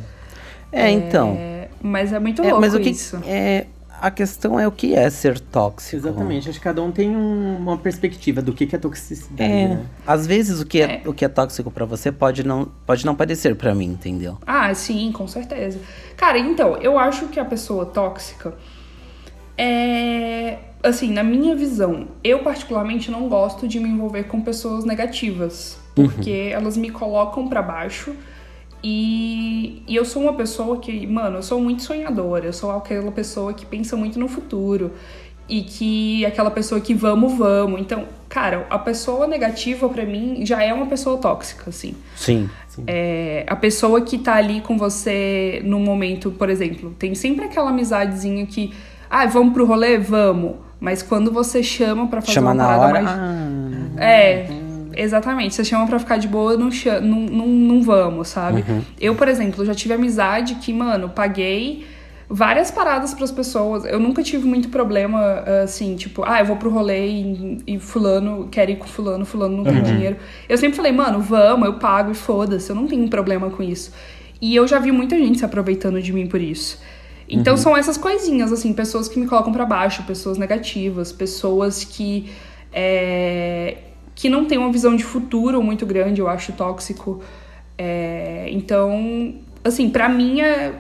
É, então. É, mas é muito É, louco mas o que isso. é a questão é o que é ser tóxico. Exatamente, acho que cada um tem um- uma perspectiva do que, que é toxicidade, É, né? às vezes o que é, É. o que é tóxico pra você pode não pode não parecer pra mim, entendeu? Ah, sim, com certeza. Cara, então, eu acho que a pessoa tóxica é. Assim, na minha visão, eu particularmente não gosto de me envolver com pessoas negativas. Porque elas me colocam pra baixo. E, e eu sou uma pessoa que, mano, eu sou muito sonhadora. Eu sou aquela pessoa que pensa muito no futuro. E que aquela pessoa que vamos, vamos. Então, cara, a pessoa negativa pra mim já é uma pessoa tóxica, assim. Sim. É, a pessoa que tá ali com você no momento, por exemplo, tem sempre aquela amizadezinha que, ah, vamos pro rolê? Vamos. Mas quando você chama pra fazer Chama uma na parada hora. mais. Ah, É, exatamente. Você chama pra ficar de boa, não, não, não, não vamos, sabe? Uhum. Eu, por exemplo, já tive amizade que, mano, paguei várias paradas pras pessoas. Eu nunca tive muito problema, assim, tipo, ah, eu vou pro rolê e, e fulano quer ir com fulano, fulano não tem dinheiro. Eu sempre falei, mano, vamos, eu pago e foda-se, eu não tenho problema com isso. E eu já vi muita gente se aproveitando de mim por isso. Então são essas coisinhas, assim, pessoas que me colocam pra baixo, pessoas negativas, pessoas que é, que não têm uma visão de futuro muito grande, eu acho tóxico. É, então, assim, pra mim é,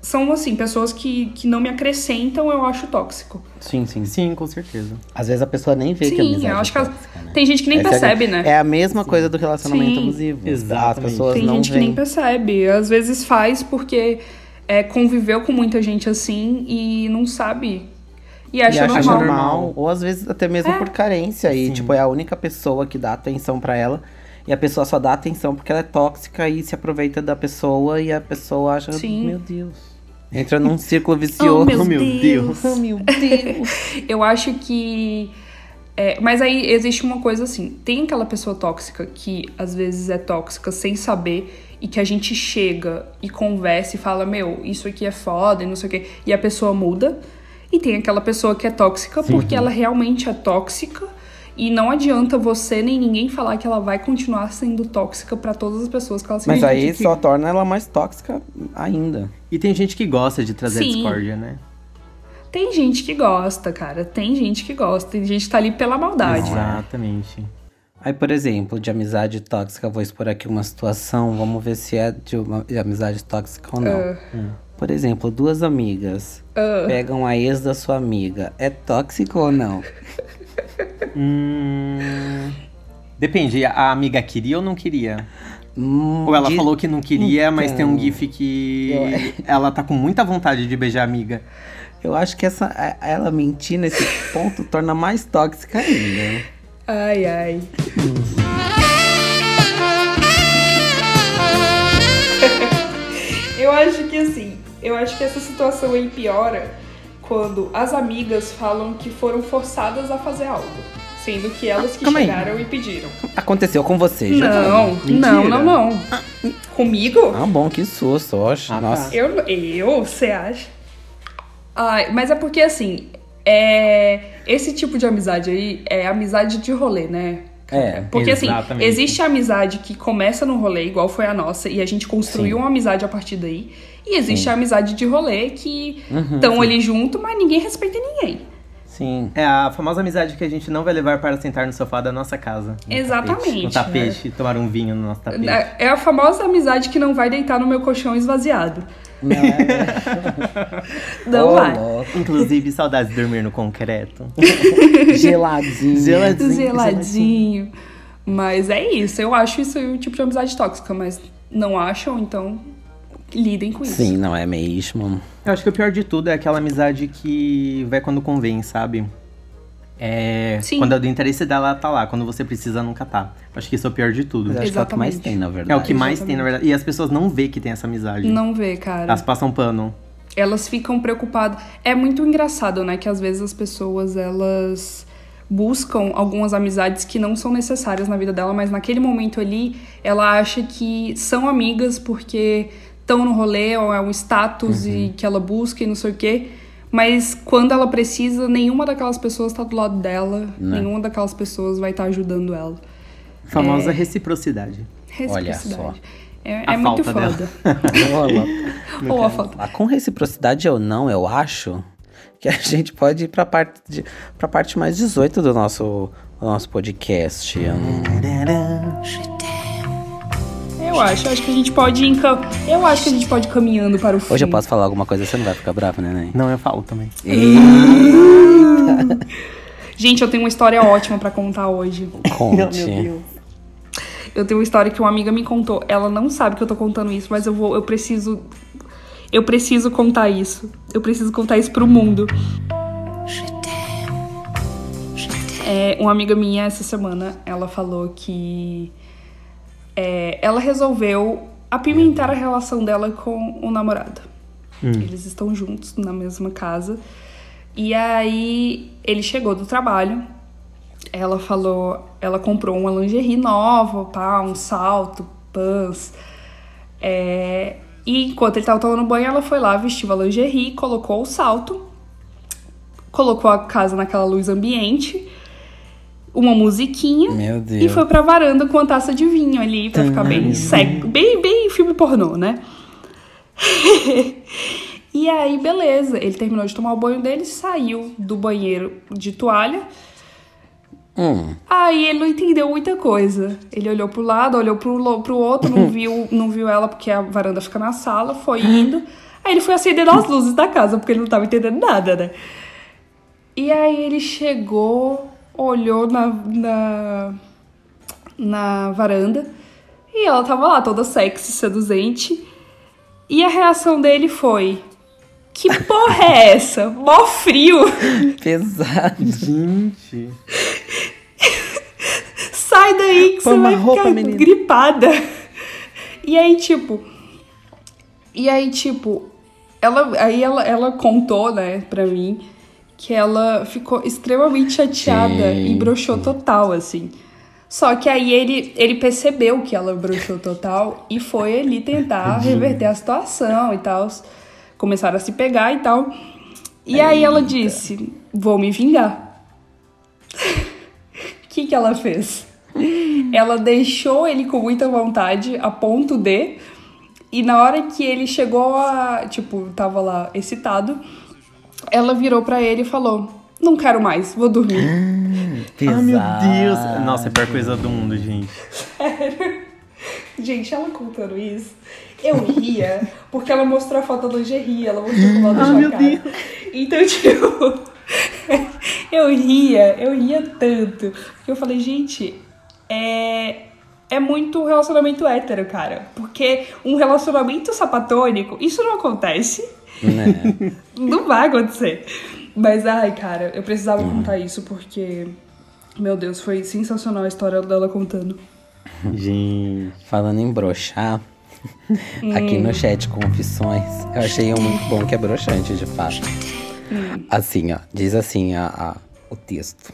são assim, pessoas que, que não me acrescentam, eu acho tóxico. Sim, sim. Sim, com certeza. Às vezes a pessoa nem vê que a Sim, amizade eu acho que é as- tóxica, né? tem gente que nem Essa é percebe, né? É a mesma coisa do relacionamento Sim. abusivo. As Exatamente. pessoas Tem não gente que nem percebe. Às vezes faz porque é, conviveu com muita gente assim e não sabe. E acha, e acha normal. normal. Ou às vezes até mesmo É. por carência. E, Sim. tipo, é a única pessoa que dá atenção pra ela. E a pessoa só dá atenção porque ela é tóxica e se aproveita da pessoa. E a pessoa acha, Sim. meu Deus. Entra num círculo Oh, vicioso. meu, meu Deus. Oh, meu Deus. Eu acho que. é, mas aí existe uma coisa assim: tem aquela pessoa tóxica que às vezes é tóxica sem saber e que a gente chega e conversa e fala: Meu, isso aqui é foda e não sei o quê, e a pessoa muda. E tem aquela pessoa que é tóxica porque ela realmente é tóxica. E não adianta você nem ninguém falar que ela vai continuar sendo tóxica pra todas as pessoas que ela se Mas aí identifique. só torna ela mais tóxica ainda. E tem gente que gosta de trazer Sim. discórdia, né? Tem gente que gosta, cara. Tem gente que gosta. Tem gente que tá ali pela maldade. Exatamente. Aí, por exemplo, de amizade tóxica, vou expor aqui uma situação, vamos ver se é de, uma, de amizade tóxica ou não. Ah. Por exemplo, duas amigas pegam a ex da sua amiga. É tóxico ou não? Hum, Depende, a amiga queria ou não queria? Hum, Ou ela de- falou que não queria, mas tem um Então, gif que ela tá com muita vontade de beijar a amiga. Eu acho que essa, ela mentir nesse ponto torna mais tóxica ainda. Ai, ai. eu acho que assim, eu acho que essa situação aí piora quando as amigas falam que foram forçadas a fazer algo, sendo que elas que Calma aí. chegaram e pediram. Aconteceu com você, já? Não, não, não, não. Comigo? Ah, bom, que susto, oxe. Ah, tá. Nossa. Eu, eu, você acha? Ai, mas é porque assim, é esse tipo de amizade aí é amizade de rolê, né? É, Porque assim, exatamente. existe a amizade que começa no rolê, igual foi a nossa, e a gente construiu Sim. uma amizade a partir daí. E existe a amizade de rolê que Uhum, estão ali junto, mas ninguém respeita ninguém. Sim. É a famosa amizade que a gente não vai levar para sentar no sofá da nossa casa. Exatamente. No tapete, tomar um vinho no nosso tapete. É é a famosa amizade que não vai deitar no meu colchão esvaziado. Não, é... Não Ô, vai. louco. Inclusive, saudades de dormir no concreto. Geladinho. Geladinho. Geladinho. Mas é isso, eu acho isso um tipo de amizade tóxica, mas não acham, então lidem com isso. Sim, não é mesmo. Eu acho que o pior de tudo é aquela amizade que vai quando convém, sabe? É. Sim. Quando é do interesse dela, tá lá. Quando você precisa, nunca tá. Acho que isso é o pior de tudo. Acho que é o que mais tem, na verdade. É o que mais tem, Exatamente. na verdade. E as pessoas não vê que tem essa amizade. Não vê, cara. Elas passam pano. elas ficam preocupadas. É muito engraçado, né? Que às vezes as pessoas elas buscam algumas amizades que não são necessárias na vida dela, mas naquele momento ali ela acha que são amigas porque estão no rolê ou é um status e que ela busca e não sei o quê. Mas quando ela precisa, nenhuma daquelas pessoas tá do lado dela, nenhuma daquelas pessoas vai estar ajujando ela. Famosa reciprocidade. Olha Reciprocidade. É, A é muito foda. Ou a falta. Ah, com reciprocidade ou não, eu acho que a gente pode ir pra parte, de, pra parte mais 18 do nosso, do nosso podcast. Hum, Eu acho, eu acho que a gente pode ir encam... Eu acho que a gente pode ir caminhando para o fim. Hoje eu posso falar alguma coisa, você não vai ficar bravo, né, Ney? Não, eu falo também. Gente, eu tenho uma história ótima pra contar hoje. Conte. Eu tenho uma história que uma amiga me contou. Ela não sabe que eu tô contando isso, mas eu vou, eu preciso eu preciso contar isso. Eu preciso contar isso pro mundo. É, uma amiga minha essa semana, ela falou que é, ela resolveu apimentar a relação dela com o namorado. Eles estão juntos na mesma casa. E aí ele chegou do trabalho. Ela falou, ela comprou uma lingerie nova, pá, um salto, pants. É, e enquanto ele tava tomando banho, ela foi lá, vestiu a lingerie, colocou o salto, colocou a casa naquela luz ambiente, uma musiquinha Meu Deus. e foi pra varanda com uma taça de vinho ali pra ficar bem seco, bem, bem filme pornô, né? e aí, beleza. Ele terminou de tomar o banho dele, saiu do banheiro de toalha. Hum, Aí ele não entendeu muita coisa. Ele olhou pro lado, olhou pro, pro outro, não viu, não viu ela porque a varanda fica na sala, foi indo. Aí ele foi acendendo as luzes da casa, porque ele não tava entendendo nada, né? E aí ele chegou, olhou na, na, na varanda e ela tava lá, toda sexy, seduzente. E a reação dele foi: Que porra é essa? Mó frio! Pesado. Gente. Sai daí que Põe você uma vai roupa, ficar menina. gripada. E aí, tipo. E aí, tipo. Ela, aí ela, ela contou, né, pra mim, que ela ficou extremamente chateada e broxou total, assim. Só que aí ele, ele percebeu que ela broxou total e foi ali tentar reverter a situação e tal. Começaram a se pegar e tal. E aí ela disse: Vou me vingar. O que, que ela fez? Ela deixou ele com muita vontade, a ponto de. E na hora que ele chegou a. Tipo, tava lá excitado, ela virou pra ele e falou: Não quero mais, vou dormir. Pesado. Ai, meu Deus. Nossa, é a pior coisa do mundo, gente. Gente, ela contando isso, eu ria, porque ela mostrou a foto da lingerie, ela mostrou como ela deixou a cara. Então, tipo, eu ria, eu ria tanto. Porque eu falei, gente, é, é muito relacionamento hétero, cara. Porque um relacionamento sapatônico, isso não acontece. Né? Não vai acontecer. Mas, ai, cara, eu precisava contar isso porque, meu Deus, foi sensacional a história dela contando. Gente. Falando em broxar, aqui no chat confissões, eu achei um muito bom que é broxante, de fato. Assim, ó, diz assim a, a- o texto.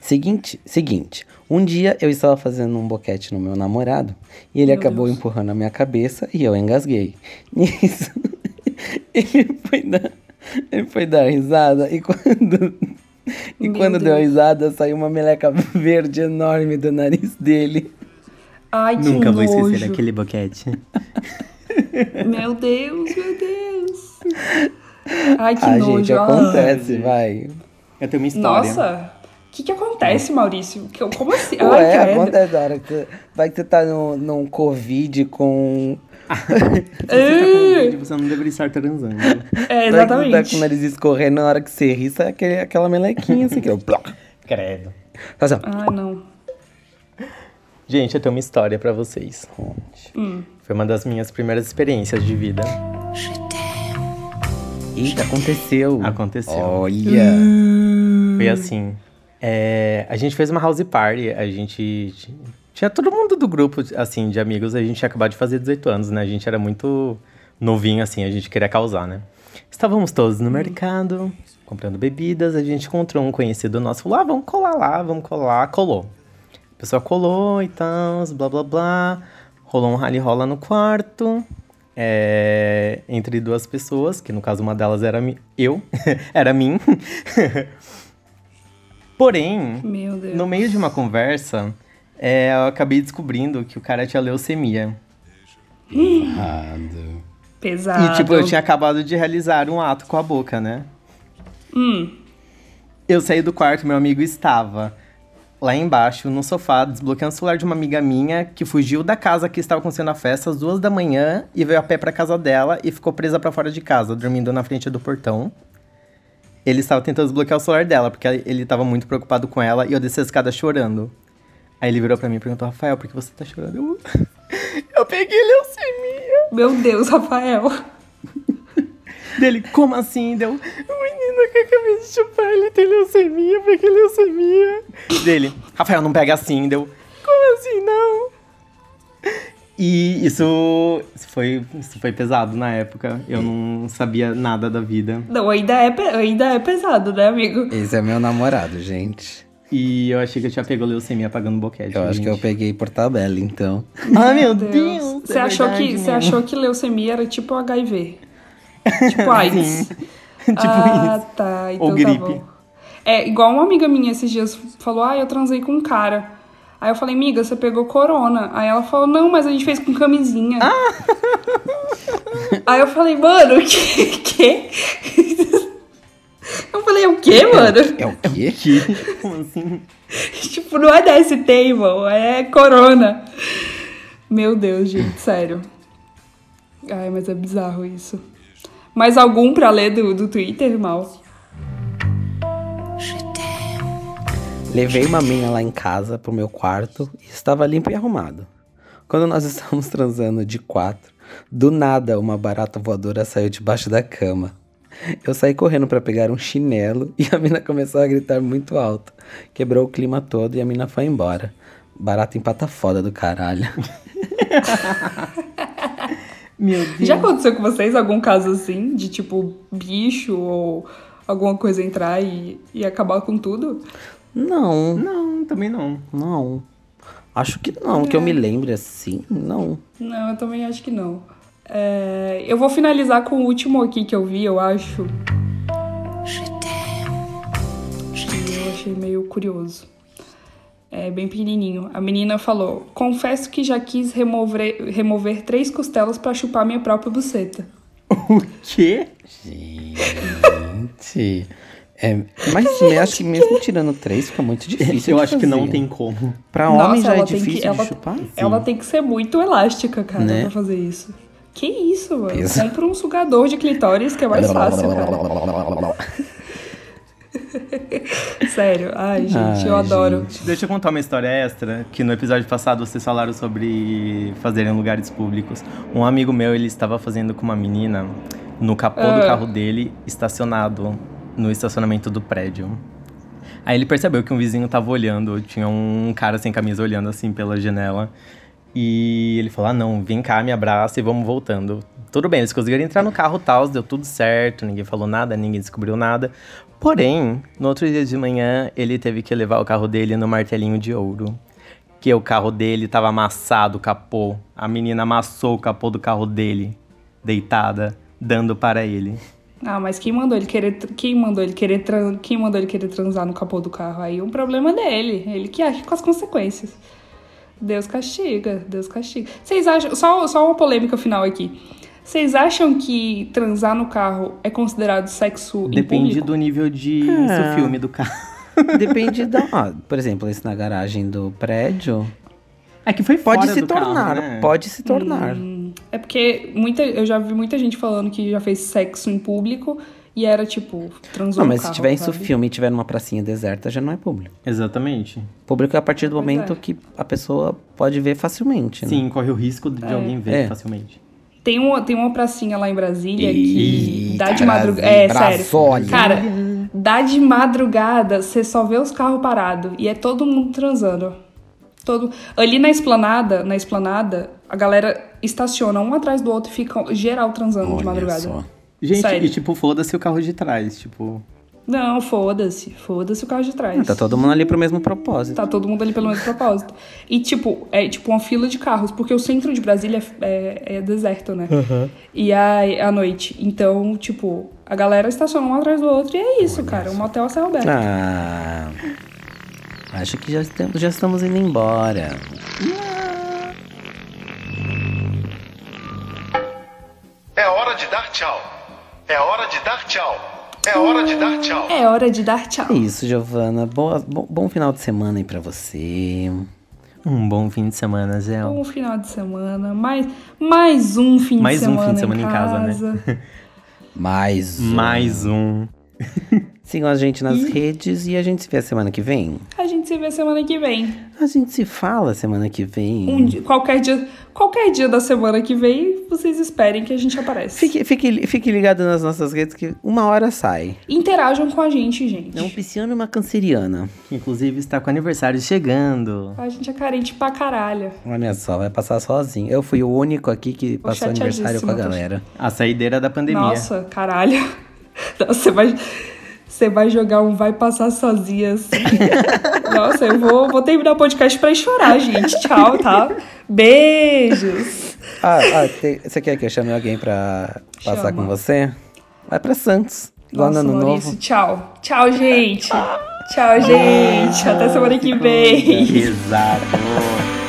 Seguinte, seguinte, um dia eu estava fazendo um boquete no meu namorado e ele Meu acabou Deus. empurrando a minha cabeça e eu engasguei. Nisso, ele foi dar, ele foi dar risada e quando, e Meu quando deu a Deus. risada saiu uma meleca verde enorme do nariz dele. Ai, que Nunca vou nojo. esquecer aquele boquete. Meu Deus, meu Deus. Ai, que Ai, nojo. gente, ai. acontece, vai. Eu tenho uma história. Nossa, que que acontece, Maurício? Que- Como assim? Ué, Ai, credo. acontece hora que você, vai que você tá no, num Covid com. Se você tá com vídeo, você não deveria estar transando. É, Vai que você tá exatamente. com o nariz escorrendo na hora que você ri, sai aquele, aquela melequinha assim, que eu. Credo. Faz assim, Ai, não. Gente, eu tenho uma história pra vocês. Hum. Foi uma das minhas primeiras experiências de vida. Eita, aconteceu. Aconteceu. Olha. Foi assim. É, a gente fez uma house party, a gente. Tinha todo mundo do grupo, assim, de amigos, a gente tinha acabado de fazer 18 anos, né? A gente era muito novinho, assim, a gente queria causar, né? Estávamos todos no mercado, comprando bebidas, a gente encontrou um conhecido nosso, falou, ah, vamos colar lá, vamos colar, colou. A pessoa colou e tal, blá blá blá. Rolou um rally rola no quarto. é, entre duas pessoas, que no caso uma delas era eu, era mim. Porém, Meu Deus. no meio de uma conversa, é, eu acabei descobrindo que o cara tinha leucemia. Errado. Pesado. E, tipo, eu tinha acabado de realizar um ato com a boca, né? Hum. Eu saí do quarto, meu amigo estava lá embaixo, no sofá, desbloqueando o celular de uma amiga minha que fugiu da casa que estava acontecendo a festa às duas da manhã e veio a pé pra casa dela e ficou presa pra fora de casa, dormindo na frente do portão. Ele estava tentando desbloquear o celular dela, porque ele estava muito preocupado com ela e eu desci a escada chorando. Aí ele virou pra mim e perguntou, Rafael, por que você tá chorando? Eu, eu peguei leucemia. Meu Deus, Rafael. Dele, como assim? Deu, o menino que eu acabei de chupar, ele tem leucemia, peguei leucemia. Dele, Rafael, não pega assim. Deu, como assim não? E isso, isso, foi, isso foi pesado na época. Eu não sabia nada da vida. Não, ainda é, ainda é pesado, né, amigo? Esse é meu namorado, gente. E eu achei que eu tinha pego leucemia apagando boquete. Eu acho que eu gente. peguei por tabela, então. Ai, meu Deus! Você é achou, que, você mesmo. achou que leucemia era tipo HIV? Tipo AIDS? tipo ah, isso. tá. Então Ou tá gripe. bom. É, igual uma amiga minha esses dias falou, ah, eu transei com um cara. Aí eu falei, amiga, você pegou corona. Aí ela falou, não, mas a gente fez com camisinha. Ah! Aí eu falei, mano, o que? que? Eu falei, o quê, mano? É o quê? Que? Como assim? tipo, não é DST, irmão, é corona. Meu Deus, gente, sério. Ai, mas é bizarro isso. Mais algum pra ler do, do Twitter, Mal? Levei uma mina lá em casa pro meu quarto e estava limpo e arrumado. Quando nós estávamos transando de quatro, do nada uma barata voadora saiu debaixo da cama. Eu saí correndo pra pegar um chinelo e a mina começou a gritar muito alto. Quebrou o clima todo e a mina foi embora. Barata empata foda do caralho. Meu Deus. Já aconteceu com vocês algum caso assim, de tipo bicho ou alguma coisa entrar e, e acabar com tudo? Não, Não, também não. não. Acho que não, que eu me lembre assim, não. Não, eu também acho que não. É, eu vou finalizar com o último aqui que eu vi, eu acho. Que eu achei meio curioso. É bem pequenininho. A menina falou: Confesso que já quis remover, remover três costelas pra chupar minha própria buceta. O quê? Gente. É, mas eu acho que mesmo tirando três fica muito difícil. Eu de acho que não fazer. tem como. Pra homem já é ela tem difícil que, ela, chupar? ela tem que ser muito elástica, cara, Né? pra fazer isso. Que isso, mano? Peso. Compra um sugador de clitóris que é mais fácil, cara. Sério. Ai, gente, Ai, eu adoro. Deixa eu contar uma história extra, que no episódio passado vocês falaram sobre fazer em lugares públicos. Um amigo meu, ele estava fazendo com uma menina no capô do Ah. carro dele, estacionado no estacionamento do prédio. Aí ele percebeu que um vizinho tava olhando, tinha um cara sem camisa olhando assim pela janela. E ele falou: Ah, não, vem cá, me abraça e vamos voltando. Tudo bem, eles conseguiram entrar no carro tal, deu tudo certo, ninguém falou nada, ninguém descobriu nada. Porém, no outro dia de manhã, ele teve que levar o carro dele no martelinho de ouro. Que o carro dele tava amassado, o capô. A menina amassou o capô do carro dele, deitada, dando para ele. Ah, mas quem mandou ele querer. Quem mandou ele querer tran- quem mandou ele querer transar no capô do carro? Aí é um problema dele. Ele que acha com as consequências. Deus castiga, Deus castiga. Vocês acham. Só, só uma polêmica final aqui. Vocês acham que transar no carro é considerado sexo Depende do nível de É. filme do carro. Depende da. ó, por exemplo, esse na garagem do prédio. É que foi Pode fora se do carro, tornar, né? pode se tornar. É porque muita, eu já vi muita gente falando que já fez sexo em público e era tipo, transou Não, mas se carro, tiver isso sabe? filme e tiver numa pracinha deserta, já não é público. Exatamente. Público é a partir do Pois momento é. que a pessoa pode ver facilmente, né? Sim, corre o risco de alguém ver É. facilmente. Tem uma, tem uma pracinha lá em Brasília que Eita, dá de madrugada. Brasília, É, sério. Cara, dá de madrugada, você só vê os carros parados e é todo mundo transando. Todo... Ali na esplanada, na esplanada, a galera estaciona um atrás do outro e fica geral transando de Olha madrugada. só. Gente, Sério. e tipo, foda-se o carro de trás, tipo... Não, foda-se. Foda-se o carro de trás. Tá todo mundo ali pro mesmo propósito. Tá todo mundo ali pelo mesmo propósito. E, tipo, é tipo uma fila de carros, porque o centro de Brasília é, é deserto, né? E aí, à noite. Então, tipo, a galera estaciona um atrás do outro e é isso, cara. Um motel a céu aberto. Ah. Acho que já estamos, já estamos indo embora. É de dar tchau. É hora de dar tchau. É hora de dar tchau. É hora de dar tchau. É isso, Giovana. Boa, bom, bom final de semana aí pra você. Um bom fim de semana, Zé. Um final de semana, mais, mais um fim Mais de um semana. fim de semana em casa, né? Mais um. Mais um. Sigam a gente nas redes e a gente se vê semana que vem. A gente se vê semana que vem. A gente se fala semana que vem. Um dia- qualquer, dia, qualquer dia da semana que vem, vocês esperem que a gente aparece. Fique, fique, fique ligado nas nossas redes que uma hora sai. Interajam com a gente, gente. É um pisciano e uma canceriana. Que inclusive está com aniversário chegando. A gente é carente pra caralho. Olha só, vai passar sozinho. Eu fui o único aqui que passou aniversário com a galera. A saideira da pandemia. Nossa, caralho. Nossa, Você vai, você vai jogar um vai passar sozinha assim. Nossa, eu vou, vou terminar o podcast pra chorar, gente. Tchau, tá? Beijos. Ah, ah, tem- você quer que eu chame alguém pra passar Chama. com você? Vai pra Santos. Igual no ano Maurício, novo. tchau. Tchau, gente. Tchau, gente. Até semana que vem. Exato.